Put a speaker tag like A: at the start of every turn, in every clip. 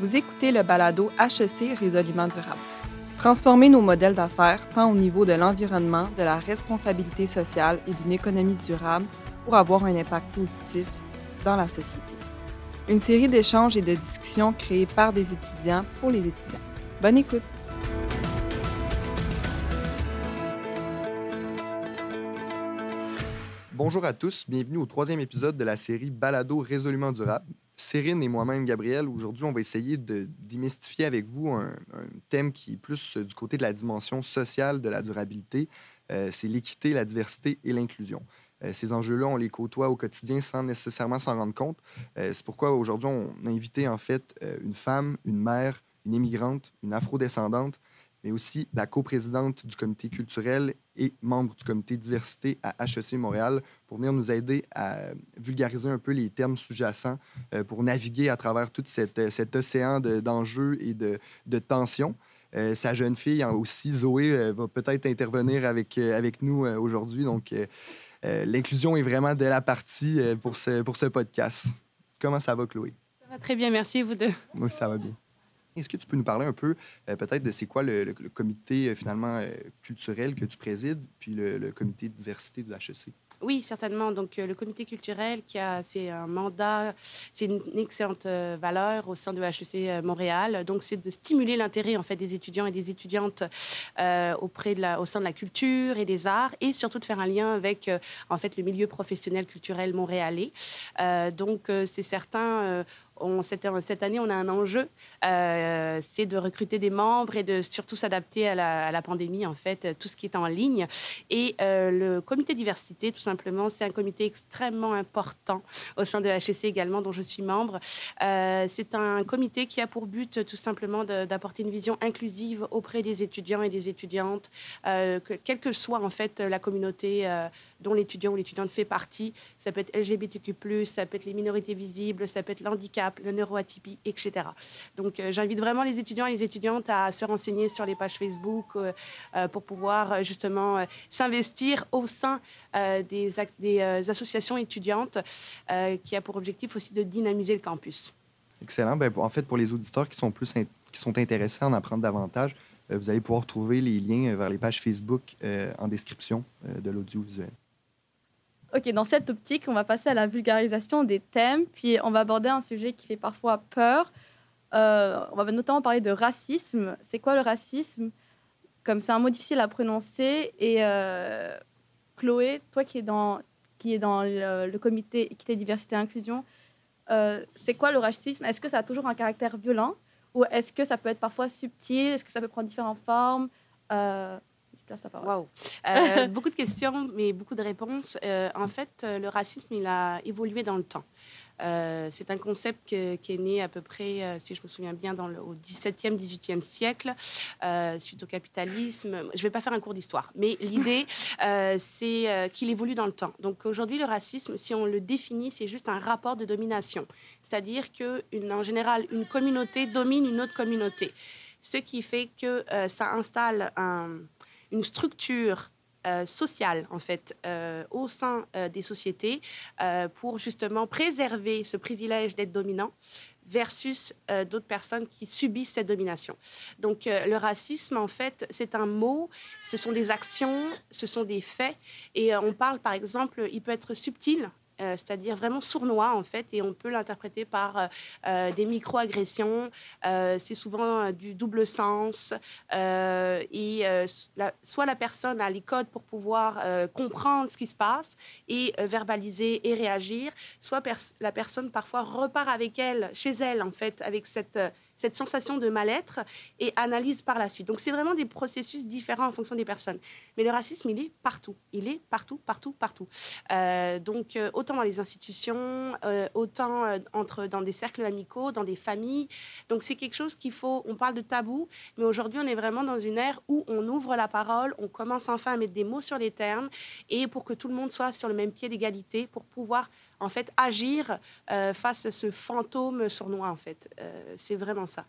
A: Vous écoutez le balado HEC Résolument durable. Transformer nos modèles d'affaires tant au niveau de l'environnement, de la responsabilité sociale et d'une économie durable pour avoir un impact positif dans la société. Une série d'échanges et de discussions créées par des étudiants pour les étudiants. Bonne écoute!
B: Bonjour à tous, bienvenue au troisième épisode de la série Balado résolument durable. Cérine et moi-même, Gabriel, aujourd'hui, on va essayer de démystifier avec vous un, thème qui est plus du côté de la dimension sociale de la durabilité. Euh, c'est l'équité, la diversité et l'inclusion. Euh, ces enjeux-là, on les côtoie au quotidien sans nécessairement s'en rendre compte. Euh, c'est pourquoi aujourd'hui, on a invité en fait une femme, une mère, une immigrante, une afrodescendante, mais aussi la coprésidente du comité culturel et membre du comité diversité à HEC Montréal pour venir nous aider à vulgariser un peu les termes sous-jacents euh, pour naviguer à travers tout cette, cet océan d'enjeux et de, de tensions. Euh, sa jeune fille aussi, Zoé, euh, va peut-être intervenir avec, avec nous aujourd'hui. Donc, l'inclusion est vraiment de la partie pour, ce, pour ce podcast. Comment ça va, Chloé?
C: Ça va très bien, merci, vous deux.
B: Moi, ça va bien. Est-ce que tu peux nous parler un peu euh, peut-être de c'est quoi le, comité euh, finalement euh, culturel que tu présides, puis le, comité de diversité de l'HEC?
C: Oui, certainement. Donc, le comité culturel, qui a, c'est un mandat, c'est une, excellente valeur au sein de HEC Montréal. Donc, c'est de stimuler l'intérêt en fait des étudiants et des étudiantes auprès de la, au sein de la culture et des arts, et surtout de faire un lien avec en fait le milieu professionnel culturel montréalais. donc, c'est certain cette, année, on a un enjeu, euh, c'est de recruter des membres et de surtout s'adapter à la, pandémie, en fait, tout ce qui est en ligne. Et euh, le comité diversité, tout simplement, c'est un comité extrêmement important au sein de HEC également, dont je suis membre. Euh, c'est un comité qui a pour but, tout simplement, d'apporter une vision inclusive auprès des étudiants et des étudiantes, que, quelle que soit, en fait, la communauté dont l'étudiant ou l'étudiante fait partie. Ça peut être LGBTQ+, ça peut être les minorités visibles, ça peut être l'handicap, le neuroatypie, etc. Donc euh, j'invite vraiment les étudiants et les étudiantes à se renseigner sur les pages Facebook euh, euh, pour pouvoir justement s'investir au sein des, associations étudiantes qui a pour objectif aussi de dynamiser le campus.
B: Excellent. Ben, en fait, pour les auditeurs qui sont plus qui sont intéressés à en apprendre davantage, vous allez pouvoir trouver les liens vers les pages Facebook en description de l'audiovisuel.
D: OK, dans cette optique, on va passer à la vulgarisation des thèmes, puis on va aborder un sujet qui fait parfois peur. Euh, on va notamment parler de racisme. C'est quoi le racisme? Comme c'est un mot difficile à prononcer. Et euh, Chloé, toi qui es dans, qui est dans le, comité équité, diversité, inclusion, euh, c'est quoi le racisme? Est-ce que ça a toujours un caractère violent? Ou est-ce que ça peut être parfois subtil? Est-ce que ça peut prendre différentes formes?
C: Wow. Euh, beaucoup de questions, mais beaucoup de réponses. Euh, en fait, euh, le racisme, il a évolué dans le temps. c'est un concept qui est né à peu près, si je me souviens bien, dans le, au 17e, 18e siècle, suite au capitalisme. Je ne vais pas faire un cours d'histoire, mais l'idée, c'est qu'il évolue dans le temps. Donc aujourd'hui, le racisme, si on le définit, c'est juste un rapport de domination. C'est-à-dire qu'en général, une communauté domine une autre communauté. Ce qui fait que ça installe un une structure euh, sociale en fait euh, au sein euh, des sociétés pour justement préserver ce privilège d'être dominant versus d'autres personnes qui subissent cette domination. Donc le racisme en fait c'est un mot, ce sont des actions, ce sont des faits et on parle par exemple, il peut être subtil euh, c'est-à-dire vraiment sournois en fait, et on peut l'interpréter par euh, euh, des micro-agressions. c'est souvent du double sens, et soit la personne a les codes pour pouvoir comprendre ce qui se passe et verbaliser et réagir, soit la personne parfois repart avec elle, chez elle en fait, avec cette cette sensation de mal-être et analyse par la suite. Donc c'est vraiment des processus différents en fonction des personnes. Mais le racisme, il est partout. Il est partout, partout, partout. Euh, donc euh, autant dans les institutions, euh, autant entre, dans des cercles amicaux, dans des familles. Donc c'est quelque chose qu'il faut, on parle de tabou, mais aujourd'hui on est vraiment dans une ère où on ouvre la parole, on commence enfin à mettre des mots sur les termes et pour que tout le monde soit sur le même pied d'égalité, pour pouvoir en fait, agir euh, face à ce fantôme sournois, en fait. Euh, c'est vraiment ça.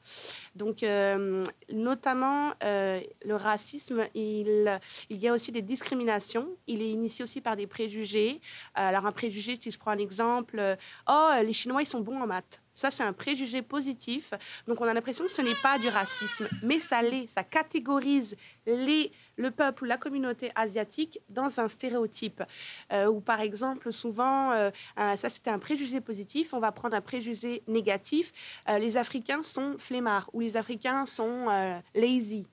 C: Donc, euh, notamment, le racisme, il, il y a aussi des discriminations. Il est initié aussi par des préjugés. alors, un préjugé, si je prends un exemple, oh, les Chinois, ils sont bons en maths Ça, c'est un préjugé positif. Donc, on a l'impression que ce n'est pas du racisme, mais ça l'est. Ça catégorise les, le peuple ou la communauté asiatique dans un stéréotype. Euh, ou par exemple, souvent, euh, ça c'était un préjugé positif, on va prendre un préjugé négatif. Euh, les Africains sont flemmards ou les Africains sont lazy.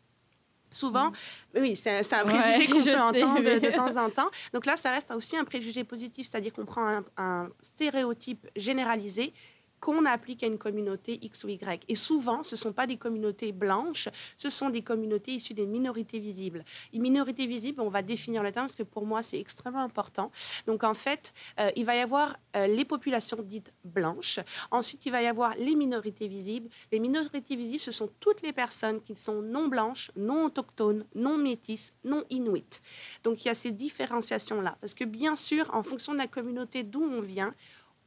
C: Souvent, mm. oui, c'est un préjugé qu'on peut entendre de, temps en temps. Donc là, ça reste aussi un préjugé positif, c'est-à-dire qu'on prend un, un stéréotype généralisé qu'on applique à une communauté X ou Y. Et souvent, ce ne sont pas des communautés blanches, ce sont des communautés issues des minorités visibles. Les minorités visibles, on va définir le terme parce que pour moi, c'est extrêmement important. Donc, en fait, euh, il va y avoir euh, les populations dites blanches. Ensuite, il va y avoir les minorités visibles. Les minorités visibles, ce sont toutes les personnes qui sont non blanches, non autochtones, non métisses, non inuites. Donc, il y a ces différenciations-là. Parce que, bien sûr, en fonction de la communauté d'où on vient,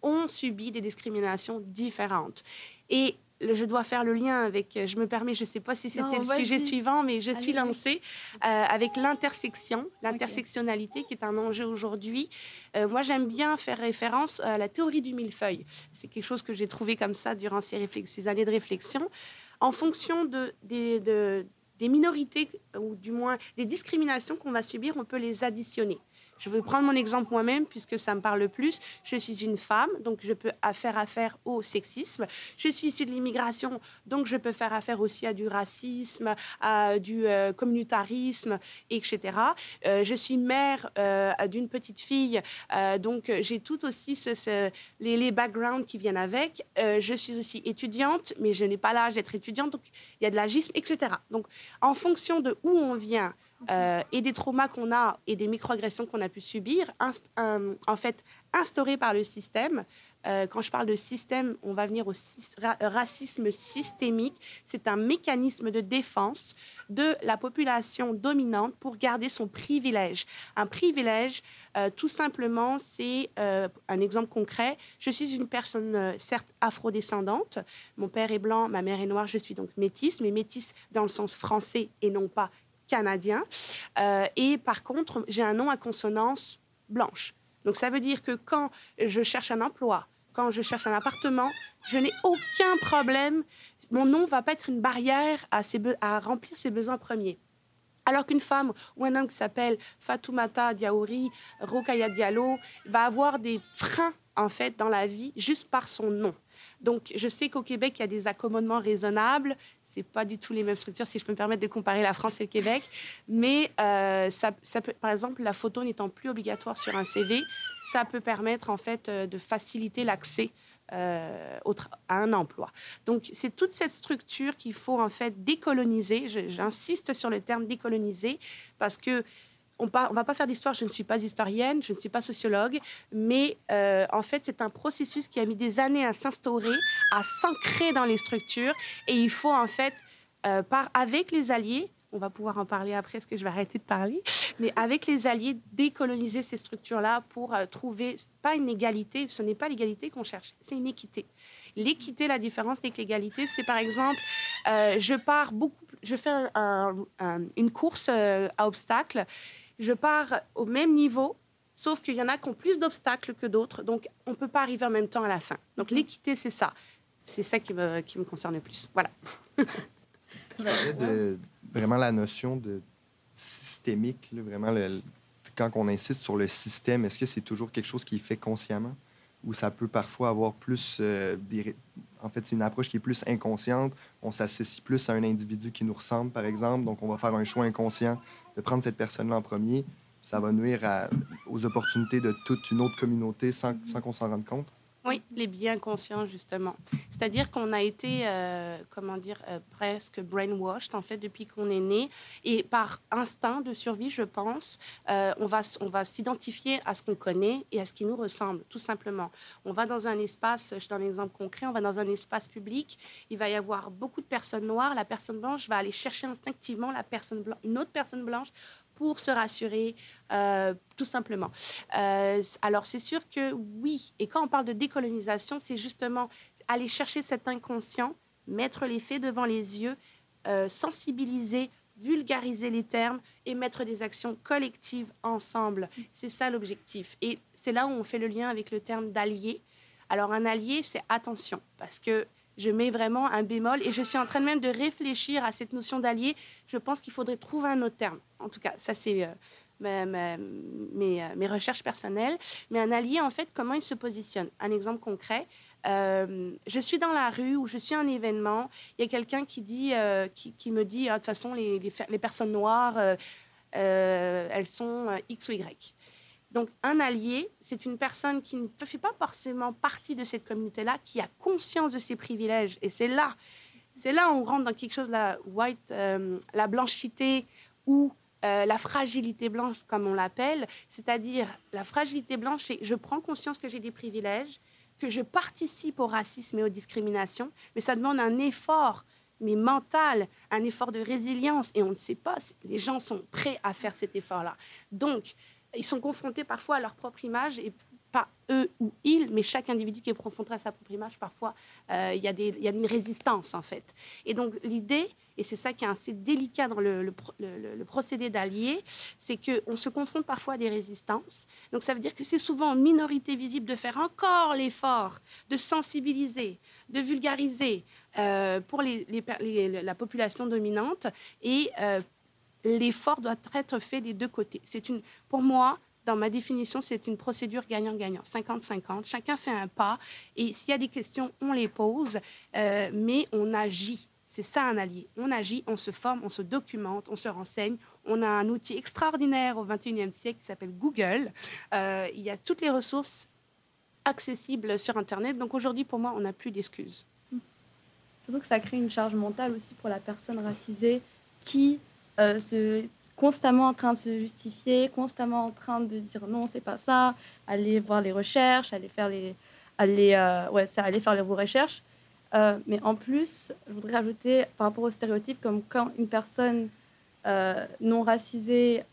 C: ont subi des discriminations différentes. Et je dois faire le lien avec, je me permets, je ne sais pas si c'était le sujet suivant, mais je suis lancée euh, avec l'intersection, l'intersectionnalité qui est un enjeu aujourd'hui. Euh, moi, j'aime bien faire référence à la théorie du millefeuille. C'est quelque chose que j'ai trouvé comme ça durant ces, ces, années de réflexion. En fonction de, de, des minorités, ou du moins des discriminations qu'on va subir, on peut les additionner. Je vais prendre mon exemple moi-même puisque ça me parle le plus. Je suis une femme, donc je peux faire affaire au sexisme. Je suis issue de l'immigration, donc je peux faire affaire aussi à du racisme, à du euh, communautarisme, etc. Euh, je suis mère euh, d'une petite fille, donc j'ai tout aussi ce, les, les, backgrounds qui viennent avec. je suis aussi étudiante, mais je n'ai pas l'âge d'être étudiante, donc il y a de l'agisme, etc. Donc en fonction de où on vient, euh, et des traumas qu'on a et des microagressions qu'on a pu subir, en fait, instaurés par le système. Euh, quand je parle de système, on va venir au racisme systémique. C'est un mécanisme de défense de la population dominante pour garder son privilège. Un privilège, euh, tout simplement, c'est un exemple concret. Je suis une personne, certes, afrodescendante. Mon père est blanc, ma mère est noire, je suis donc métisse, mais métisse dans le sens français et non pas canadien. Euh, et par contre, j'ai un nom à consonance blanche. Donc ça veut dire que quand je cherche un emploi, quand je cherche un appartement, je n'ai aucun problème. Mon nom va pas être une barrière à, à remplir ses besoins premiers. Alors qu'une femme ou un homme qui s'appelle Fatoumata Diaouri, Rokaya Diallo, va avoir des freins en fait dans la vie juste par son nom. Donc, je sais qu'au Québec, il y a des accommodements raisonnables. C'est pas du tout les mêmes structures, si je peux me permettre de comparer la France et le Québec. Mais euh, ça, par exemple, la photo n'étant plus obligatoire sur un CV, ça peut permettre en fait euh, de faciliter l'accès euh, à un emploi. Donc, c'est toute cette structure qu'il faut en fait décoloniser. J'insiste sur le terme décoloniser parce que on ne va pas faire d'histoire, je ne suis pas historienne, je ne suis pas sociologue, mais euh, en fait, c'est un processus qui a mis des années à s'instaurer, à s'ancrer dans les structures, et il faut en fait, euh, avec les alliés, on va pouvoir en parler après, parce que je vais arrêter de parler, mais avec les alliés, décoloniser ces structures-là pour euh, trouver, pas une égalité, ce n'est pas l'égalité qu'on cherche, c'est une équité. L'équité, la différence avec l'égalité, c'est par exemple, je pars beaucoup, je fais une course à obstacles, je pars au même niveau, sauf qu'il y en a qui ont plus d'obstacles que d'autres, donc on ne peut pas arriver en même temps à la fin. Donc mhm. l'équité, c'est ça. C'est ça qui me, qui me concerne le plus. Voilà.
B: de, vraiment la notion de systémique, vraiment quand on insiste sur le système, est-ce que c'est toujours quelque chose qui est fait consciemment? Ou ça peut parfois avoir plus euh, des, en fait, c'est une approche qui est plus inconsciente. On s'associe plus à un individu qui nous ressemble, par exemple. Donc, on va faire un choix inconscient de prendre cette personne-là en premier. Ça va nuire aux opportunités de toute une autre communauté sans, sans qu'on s'en rende compte.
C: Oui, les biens conscients, justement. C'est-à-dire qu'on a été, euh, comment dire, euh, presque brainwashed, en fait, depuis qu'on est né. Et par instinct de survie, je pense, euh, on va, on va s'identifier à ce qu'on connaît et à ce qui nous ressemble, tout simplement. On va dans un espace, je donne un exemple concret, on va dans un espace public, il va y avoir beaucoup de personnes noires, la personne blanche va aller chercher instinctivement la personne une autre personne blanche pour se rassurer, euh, tout simplement. Euh, alors, c'est sûr que oui, et quand on parle de décolonisation, c'est justement aller chercher cet inconscient, mettre les faits devant les yeux, euh, sensibiliser, vulgariser les termes et mettre des actions collectives ensemble. C'est ça l'objectif. Et c'est là où on fait le lien avec le terme d'allié. Alors un allié, c'est attention, parce que je mets vraiment un bémol et je suis en train même de réfléchir à cette notion d'allié. Je pense qu'il faudrait trouver un autre terme. En tout cas, ça c'est euh, mes, mes, recherches personnelles. Mais un allié, en fait, comment il se positionne? Un exemple concret. Euh, je suis dans la rue ou je suis à un événement, il y a quelqu'un qui, euh, qui, me dit, ah, de toute façon, les, les, personnes noires, elles sont X ou Y. Donc, un allié, c'est une personne qui ne fait pas forcément partie de cette communauté-là, qui a conscience de ses privilèges. Et c'est là, c'est là où on rentre dans quelque chose, la white, euh, la blanchité ou euh, la fragilité blanche, comme on l'appelle. C'est-à-dire, la fragilité blanche, c'est je prends conscience que j'ai des privilèges, que je participe au racisme et aux discriminations, mais ça demande un effort mais mental, un effort de résilience. Et on ne sait pas, les gens sont prêts à faire cet effort-là. Donc, ils sont confrontés parfois à leur propre image et pas eux ou ils, mais chaque individu qui est confronté à sa propre image, parfois, euh, il y, y, a une résistance, en fait. Et donc, l'idée, et c'est ça qui est assez délicat dans le, procédé d'allié, c'est qu'on se confronte parfois à des résistances. Donc, ça veut dire que c'est souvent en minorité visible de faire encore l'effort de sensibiliser, de vulgariser euh, pour la population dominante et euh, l'effort doit être fait des deux côtés. C'est une, pour moi, dans ma définition, c'est une procédure gagnant-gagnant, 50-50. Chacun fait un pas et s'il y a des questions, on les pose, euh, mais on agit. C'est ça un allié. On agit, on se forme, on se documente, on se renseigne. On a un outil extraordinaire au 21e siècle qui s'appelle Google. Euh, il y a toutes les ressources accessibles sur Internet. Donc aujourd'hui, pour moi, on n'a plus d'excuses.
D: Surtout que ça crée une charge mentale aussi pour la personne racisée qui euh, constamment en train de se justifier, constamment en train de dire non, c'est pas ça, aller voir les recherches, aller faire les, aller, euh, ouais, ça, aller faire les, vos recherches. Euh, mais en plus, je voudrais ajouter par rapport aux stéréotypes, comme quand une personne non racisée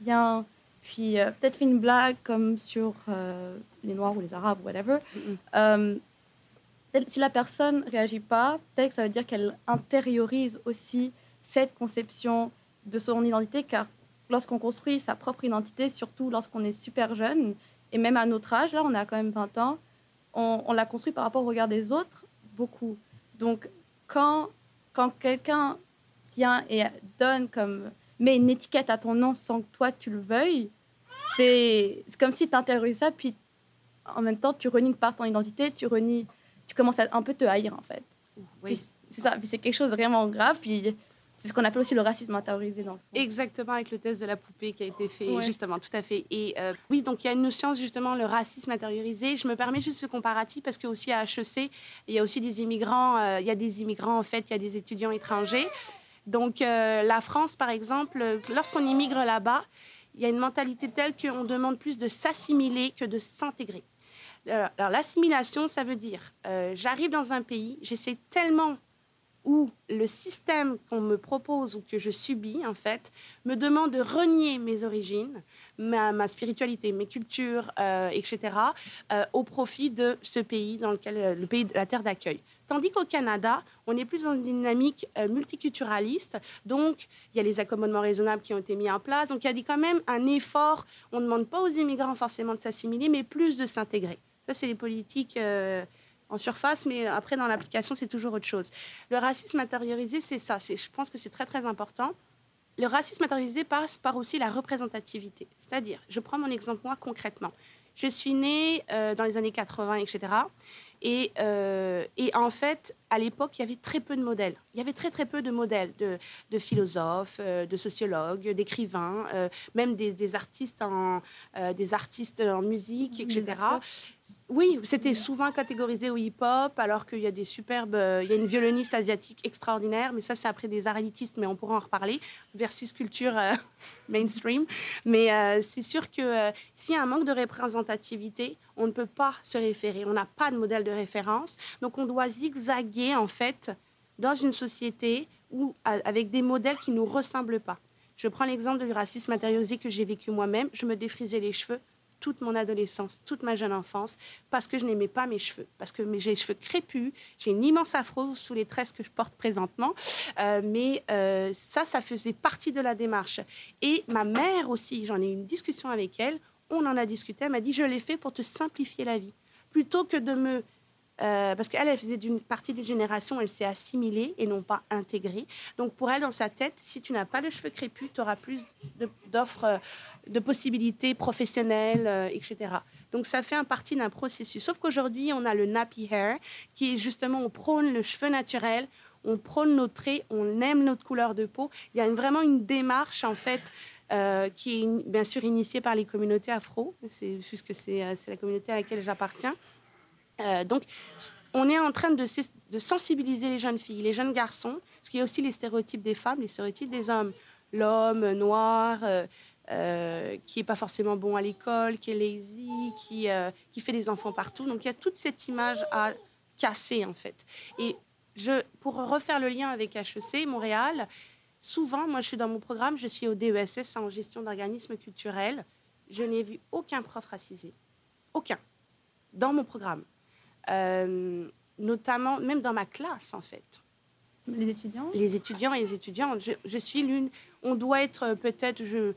D: vient, puis peut-être fait une blague comme sur les Noirs ou les Arabes, whatever. si la personne réagit pas, peut-être que ça veut dire qu'elle intériorise aussi cette conception de son identité, car lorsqu'on construit sa propre identité, surtout lorsqu'on est super jeune, et même à notre âge, là on a quand même 20 ans, on, la construit par rapport au regard des autres, beaucoup. Donc quand, quand quelqu'un vient et donne comme, met une étiquette à ton nom sans que toi tu le veuilles, c'est comme si tu intériorisais ça, puis en même temps tu renies par ton identité, tu renies, tu commences à un peu te haïr en fait. Oui. C'est ça, c'est quelque chose de vraiment grave, puis c'est ce qu'on appelle aussi le racisme intériorisé dans
C: Exactement, avec le test de la poupée qui a été fait, justement, tout à fait. Et euh, oui, donc il y a une notion, justement, le racisme intériorisé. Je me permets juste ce comparatif parce que aussi à HEC, il y a aussi des immigrants, euh, il y a des immigrants, en fait, il y a des étudiants étrangers. Donc euh, la France, par exemple, lorsqu'on immigre là-bas, il y a une mentalité telle qu'on demande plus de s'assimiler que de s'intégrer. Alors l'assimilation, ça veut dire, j'arrive dans un pays, j'essaie tellement où le système qu'on me propose ou que je subis, en fait, me demande de renier mes origines, ma, spiritualité, mes cultures, euh, etc., euh, au profit de ce pays, dans lequel, euh, le pays la terre d'accueil. Tandis qu'au Canada, on est plus dans une dynamique multiculturaliste. Donc, il y a les accommodements raisonnables qui ont été mis en place. Donc, il y a quand même un effort. On ne demande pas aux immigrants forcément de s'assimiler, mais plus de s'intégrer. Ça, c'est les politiques en surface, mais après, dans l'application, c'est toujours autre chose. Le racisme intériorisé, c'est ça. Je pense que c'est très, très important. Le racisme intériorisé passe par aussi la représentativité. C'est-à-dire, je prends mon exemple, moi, concrètement. Je suis née euh, dans les années 80, etc. Et, euh, et, en fait, à l'époque, il y avait très peu de modèles. Il y avait très très peu de modèles de, de philosophes, euh, de sociologues, d'écrivains, même des, des, artistes en, des artistes en musique, etc. Oui, c'était souvent catégorisé au hip-hop, alors qu'il y a des superbes. Euh, il y a une violoniste asiatique extraordinaire, mais ça, c'est après des aralitistes, mais on pourra en reparler, versus culture euh, mainstream. Mais euh, c'est sûr que s'il y a un manque de représentativité, on ne peut pas se référer. On n'a pas de modèle de référence. Donc, on doit zigzaguer, en fait, dans une société où, avec des modèles qui ne nous ressemblent pas. Je prends l'exemple du racisme intériorisé que j'ai vécu moi-même. Je me défrisais les cheveux toute mon adolescence, toute ma jeune enfance, parce que je n'aimais pas mes cheveux, parce que j'ai les cheveux crépus, j'ai une immense afro sous les tresses que je porte présentement, euh, mais euh, ça, ça faisait partie de la démarche. Et ma mère aussi, j'en ai eu une discussion avec elle, on en a discuté, elle m'a dit, je l'ai fait pour te simplifier la vie plutôt que de me euh, parce qu'elle, elle faisait d'une partie d'une génération, elle s'est assimilée et non pas intégrée. Donc pour elle, dans sa tête, si tu n'as pas de cheveux crépus, tu auras plus d'offres, euh, de, possibilités professionnelles, euh, etc. Donc ça fait un partie d'un processus. Sauf qu'aujourd'hui, on a le nappy hair, qui est justement, on prône le cheveu naturel, on prône nos traits, on aime notre couleur de peau. Il y a vraiment une démarche, en fait, qui est bien sûr initiée par les communautés afro, c'est juste que c'est la communauté à laquelle j'appartiens. Euh, donc, on est en train de, sensibiliser les jeunes filles, les jeunes garçons, parce qu'il y a aussi les stéréotypes des femmes, les stéréotypes des hommes. L'homme noir, euh, euh, qui n'est pas forcément bon à l'école, qui est lazy, qui, fait des enfants partout. Donc, il y a toute cette image à casser, en fait. Et pour refaire le lien avec HEC, Montréal, souvent, moi, je suis dans mon programme, je suis au DESS en gestion d'organismes culturels. Je n'ai vu aucun prof racisé. Aucun. Dans mon programme. Euh, notamment même dans ma classe en fait.
D: Les étudiants?
C: Les étudiants et les étudiantes. Je, suis l'une. On doit être peut-être, je,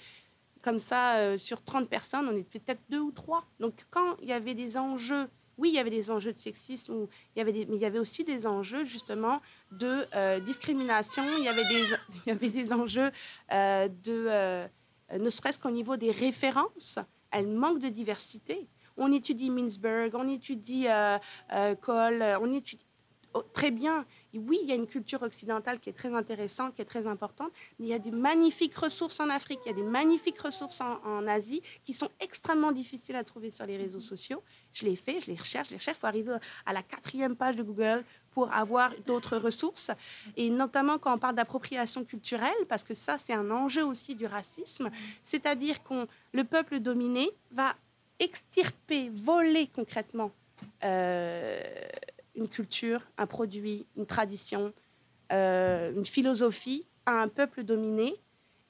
C: comme ça, euh, sur 30 personnes, on est peut-être deux ou trois. Donc quand il y avait des enjeux, oui, il y avait des enjeux de sexisme, ou il y avait des, mais il y avait aussi des enjeux justement de euh, discrimination, il y avait des, il y avait des enjeux de, ne serait-ce qu'au niveau des références, elles manquent de diversité on étudie Mintzberg, on étudie euh, euh, Cole, euh, on étudie oh, très bien. oui, il y a une culture occidentale qui est très intéressante, qui est très importante, mais il y a des magnifiques ressources en Afrique, il y a des magnifiques ressources en, Asie qui sont extrêmement difficiles à trouver sur les réseaux sociaux. Je les fais, je les recherche, je les recherche. Il faut arriver à la quatrième page de Google pour avoir d'autres ressources. Et notamment quand on parle d'appropriation culturelle, parce que ça, c'est un enjeu aussi du racisme, c'est-à-dire que le peuple dominé va extirper, voler concrètement euh, une culture, un produit, une tradition, euh, une philosophie à un peuple dominé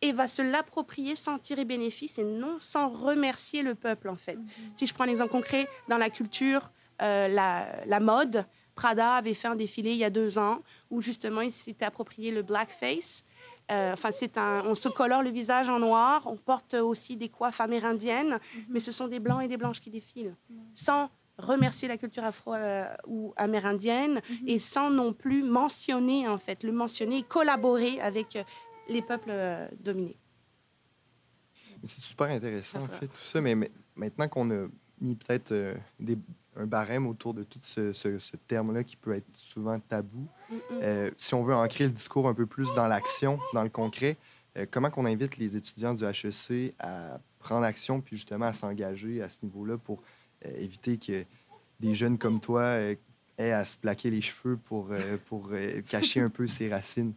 C: et va se l'approprier sans tirer bénéfice et non sans remercier le peuple en fait. Mhm. Si je prends un exemple concret, dans la culture, euh, la, mode, Prada avait fait un défilé il y a deux ans où justement il s'était approprié le blackface enfin, c'est un, on se colore le visage en noir, on porte aussi des coiffes amérindiennes, mhm. mais ce sont des blancs et des blanches qui défilent, sans remercier la culture afro euh, ou amérindienne mhm. et sans non plus mentionner en fait, le mentionner et collaborer avec euh, les peuples dominés.
B: C'est super intéressant en fait tout ça, mais maintenant qu'on a mis peut-être des un barème autour de tout ce, ce, terme-là qui peut être souvent tabou. Euh, si on veut ancrer le discours un peu plus dans l'action, dans le concret, euh, comment qu'on invite les étudiants du HEC à prendre action puis justement à s'engager à ce niveau-là pour euh, éviter que des jeunes comme toi aient à se plaquer les cheveux pour, pour cacher un peu ses racines?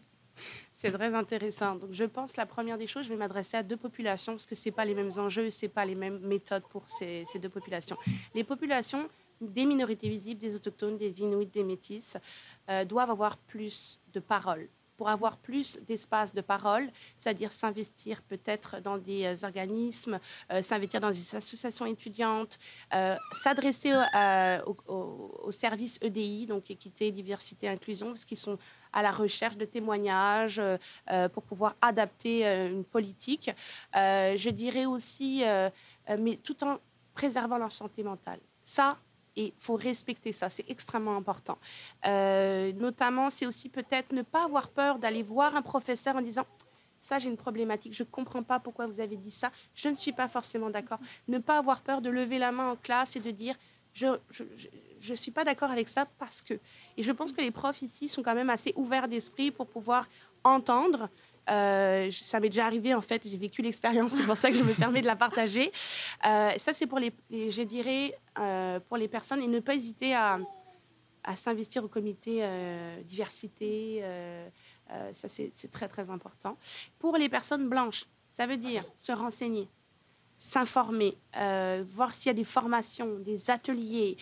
C: C'est très intéressant. Donc, je pense la première des choses, je vais m'adresser à deux populations parce que ce pas les mêmes enjeux, ce pas les mêmes méthodes pour ces, ces deux populations. Les populations des minorités visibles, des autochtones, des inuits, des métis, euh, doivent avoir plus de parole. Pour avoir plus d'espace de parole, c'est-à-dire s'investir peut-être dans des euh, organismes, euh, s'investir dans des associations étudiantes, s'adresser au, service EDI, donc équité, diversité, inclusion, parce qu'ils sont à la recherche de témoignages pour pouvoir adapter une politique. je dirais aussi, mais tout en préservant leur santé mentale. Ça, et il faut respecter ça, c'est extrêmement important. Euh, notamment, c'est aussi peut-être ne pas avoir peur d'aller voir un professeur en disant ça, j'ai une problématique, je ne comprends pas pourquoi vous avez dit ça, je ne suis pas forcément d'accord. Ne pas avoir peur de lever la main en classe et de dire je ne suis pas d'accord avec ça parce que. Et je pense que les profs ici sont quand même assez ouverts d'esprit pour pouvoir entendre euh, ça m'est déjà arrivé, en fait, j'ai vécu l'expérience, c'est pour ça que je me permets de la partager. Euh, ça, c'est pour les, je dirais, euh, pour les personnes et ne pas hésiter à, à s'investir au comité diversité. ça, c'est très, très important. Pour les personnes blanches, ça veut dire se renseigner, s'informer, voir s'il y a des formations, des ateliers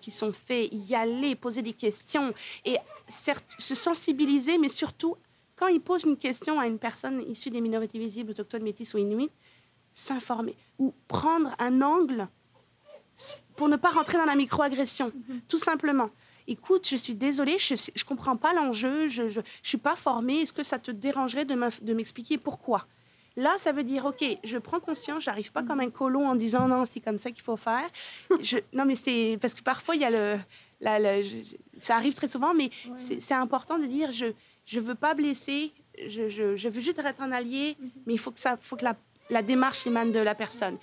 C: qui sont faits, y aller, poser des questions et certes, se sensibiliser, mais surtout quand il pose une question à une personne issue des minorités visibles, autochtones, métis ou inuits, s'informer ou prendre un angle pour ne pas rentrer dans la microagression, mhm. tout simplement. Écoute, je suis désolée, je ne comprends pas l'enjeu, je ne suis pas formée, est-ce que ça te dérangerait de m'expliquer pourquoi? Là, ça veut dire, OK, je prends conscience, j'arrive pas comme un colon en disant non, c'est comme ça qu'il faut faire. Je, non, mais c'est parce que parfois, il y a le. Ça arrive très souvent, mais c'est important de dire je ne veux pas blesser, je, je, je, veux juste être un allié, mhm. mais il faut que, ça, faut que la, la démarche émane de la personne.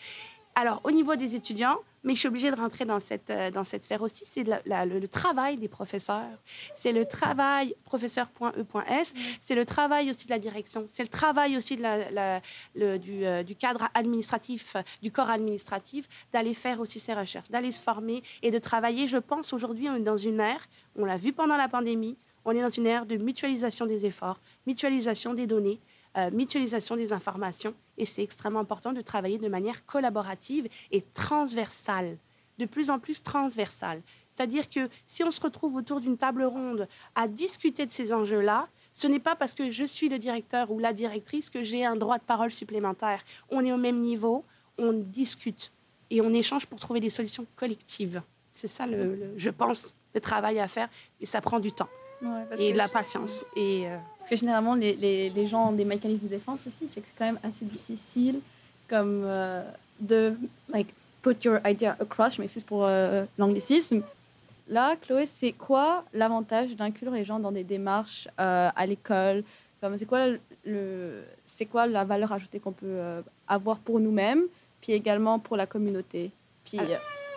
C: Alors, au niveau des étudiants, mais je suis obligée de rentrer dans cette, euh, dans cette sphère aussi, c'est le, travail des professeurs. C'est le travail professeur.e.s, c'est le travail aussi de la direction, c'est le travail aussi de la, le, du, euh, du, cadre administratif, du corps administratif, d'aller faire aussi ses recherches, d'aller se former et de travailler. Je pense aujourd'hui, on est dans une ère, on l'a vu pendant la pandémie, on est dans une ère de mutualisation des efforts, mutualisation des données, euh, mutualisation des informations. Et c'est extrêmement important de travailler de manière collaborative et transversale, de plus en plus transversale. C'est-à-dire que si on se retrouve autour d'une table ronde à discuter de ces enjeux-là, ce n'est pas parce que je suis le directeur ou la directrice que j'ai un droit de parole supplémentaire. On est au même niveau, on discute et on échange pour trouver des solutions collectives. C'est ça, le, je pense, le travail à faire et ça prend du temps et de la patience. Et,
D: euh, Parce que généralement, les, les, les, gens ont des mécanismes de défense aussi, fait que c'est quand même assez difficile comme euh, de like, put your idea across, je m'excuse pour euh, l'anglicisme. Là, Chloé, c'est quoi l'avantage d'inclure les gens dans des démarches à l'école? C'est quoi le, c'est quoi la valeur ajoutée qu'on peut avoir pour nous-mêmes, puis également pour la communauté, puis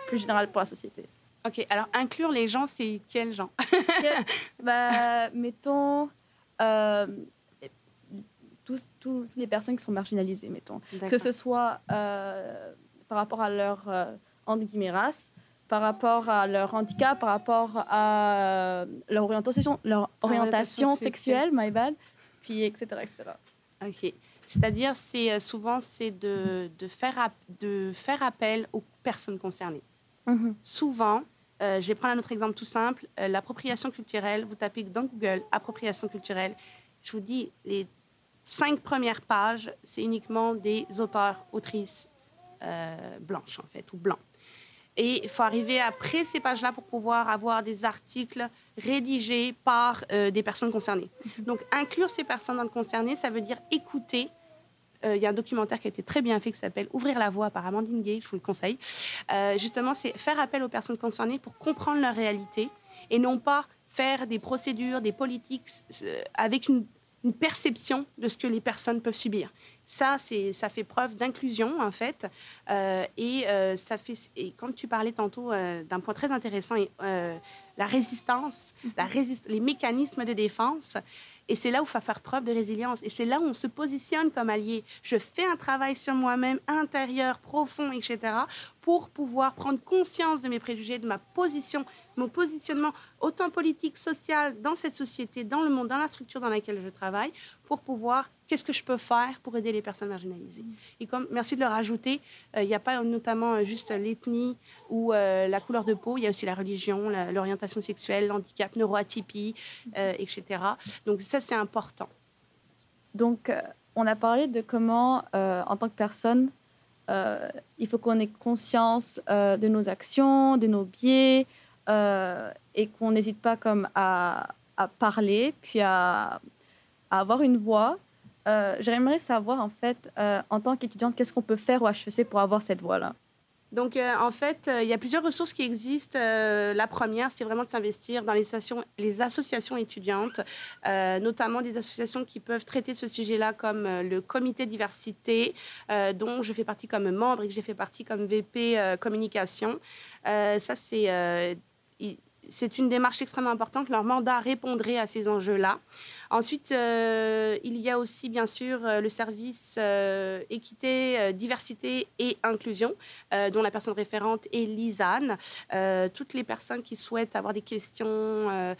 D: plus général pour la société?
C: OK. Alors, inclure les gens, c'est quels gens
D: bah, Mettons, euh, tous, toutes les personnes qui sont marginalisées, mettons. Que ce soit euh, par rapport à leur, euh, race, par rapport à leur handicap, par rapport à leur orientation, leur orientation, sexuelle, my bad, puis etc. etc.
C: OK. C'est-à-dire, c'est souvent, c'est de, de, faire, de faire appel aux personnes concernées. Mm-hmm. Souvent, euh, je vais prendre un autre exemple tout simple. Euh, l'appropriation culturelle, vous tapez dans Google appropriation culturelle. Je vous dis, les cinq premières pages, c'est uniquement des auteurs, autrices euh, blanches, en fait, ou blancs. Et il faut arriver après ces pages-là pour pouvoir avoir des articles rédigés par des personnes concernées. Donc, inclure ces personnes concernées, ça veut dire écouter il y a un documentaire qui a été très bien fait qui s'appelle Ouvrir la voie par Amandine Gay, je vous le conseille. Euh, justement, c'est faire appel aux personnes concernées pour comprendre leur réalité et non pas faire des procédures, des politiques euh, avec une, perception de ce que les personnes peuvent subir. Ça, ça fait preuve d'inclusion, en fait. et, ça fait, et quand tu parlais tantôt d'un point très intéressant, la résistance, la résist les mécanismes de défense, et c'est là où il faut faire preuve de résilience. Et c'est là où on se positionne comme allié. Je fais un travail sur moi-même, intérieur, profond, etc., pour pouvoir prendre conscience de mes préjugés, de ma position, mon positionnement, autant politique, social, dans cette société, dans le monde, dans la structure dans laquelle je travaille, pour pouvoir, qu'est-ce que je peux faire pour aider les personnes marginalisées. Et comme, merci de le rajouter, euh, il n'y a pas notamment euh, juste l'ethnie ou euh, la couleur de peau, il y a aussi la religion, l'orientation sexuelle, l'handicap, neuroatypie, etc. Donc ça, c'est important.
D: Donc, on a parlé de comment, en tant que personne, euh, il faut qu'on ait conscience euh, de nos actions, de nos biais, euh, et qu'on n'hésite pas comme à, parler, puis à, avoir une voix. J'aimerais savoir, en fait, en tant qu'étudiante, qu'est-ce qu'on peut faire au HEC pour avoir cette voix-là?
C: Donc, euh, en fait, euh, il y a plusieurs ressources qui existent. Euh, la première, c'est vraiment de s'investir dans les, les, associations étudiantes, notamment des associations qui peuvent traiter ce sujet-là, comme le comité diversité, dont je fais partie comme membre et que j'ai fait partie comme VP communication. ça, c'est une démarche extrêmement importante. Leur mandat répondrait à ces enjeux-là. Ensuite, euh, il y a aussi, bien sûr, euh, le service euh, équité, diversité et inclusion, dont la personne référente est Lisanne. toutes les personnes qui souhaitent avoir des questions,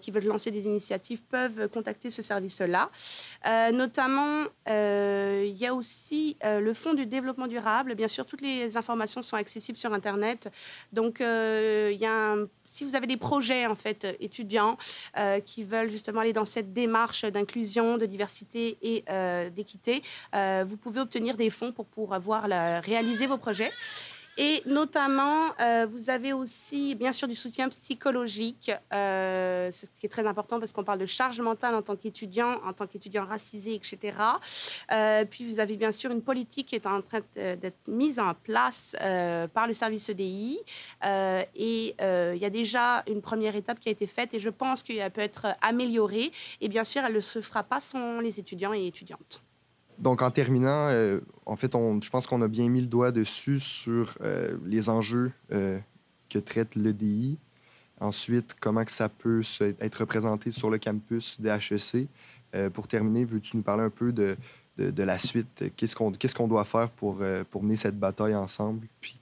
C: qui veulent lancer des initiatives, peuvent contacter ce service-là. notamment, il y a aussi le Fonds du développement durable. Bien sûr, toutes les informations sont accessibles sur Internet. Donc, il y a si vous avez des projets, en fait, étudiants qui veulent justement aller dans cette démarche, d'inclusion, de diversité et euh, d'équité, euh, vous pouvez obtenir des fonds pour pouvoir réaliser vos projets. Et notamment, euh, vous avez aussi, bien sûr, du soutien psychologique, euh, ce qui est très important parce qu'on parle de charge mentale en tant qu'étudiant, en tant qu'étudiant racisé, etc. Euh, puis vous avez bien sûr une politique qui est en train d'être mise en place par le service EDI. et il y a déjà une première étape qui a été faite et je pense qu'elle peut être améliorée. Et bien sûr, elle ne se fera pas sans les étudiants et étudiantes.
B: Donc, en terminant, euh, en fait, on, je pense qu'on a bien mis le doigt dessus sur euh, les enjeux euh, que traite l'EDI. Ensuite, comment ça peut être représenté sur le campus des HEC. pour terminer, veux-tu nous parler un peu de, la suite? Qu'est-ce qu'on doit faire pour, mener cette bataille ensemble, puis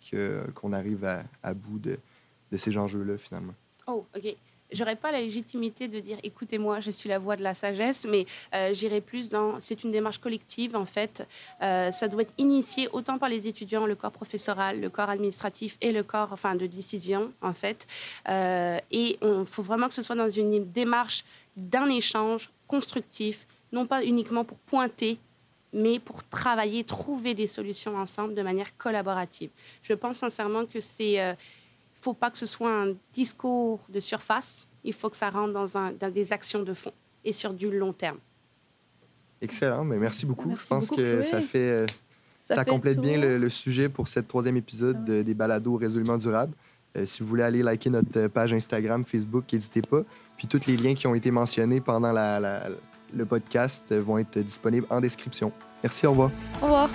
B: qu'on arrive à, à bout de, de ces enjeux-là, finalement?
C: Oh, OK j'aurais pas la légitimité de dire écoutez-moi, je suis la voix de la sagesse, mais euh, j'irai plus dans c'est une démarche collective en fait. Euh, ça doit être initié autant par les étudiants, le corps professoral, le corps administratif et le corps enfin de décision en fait. Euh, et il faut vraiment que ce soit dans une démarche d'un échange constructif, non pas uniquement pour pointer mais pour travailler, trouver des solutions ensemble de manière collaborative. Je pense sincèrement que c'est faut pas que ce soit un discours de surface, il faut que ça rentre dans, un, dans des actions de fond et sur du long terme.
B: Excellent, mais merci beaucoup. Je pense que ça fait euh, ça, complète bien le, sujet pour cette troisième épisode des balados résolument durables. Euh, si vous voulez aller liker notre page Instagram, Facebook, n'hésitez pas. Puis tous les liens qui ont été mentionnés pendant la, le podcast vont être disponibles en description. Merci, au revoir.
D: Au revoir.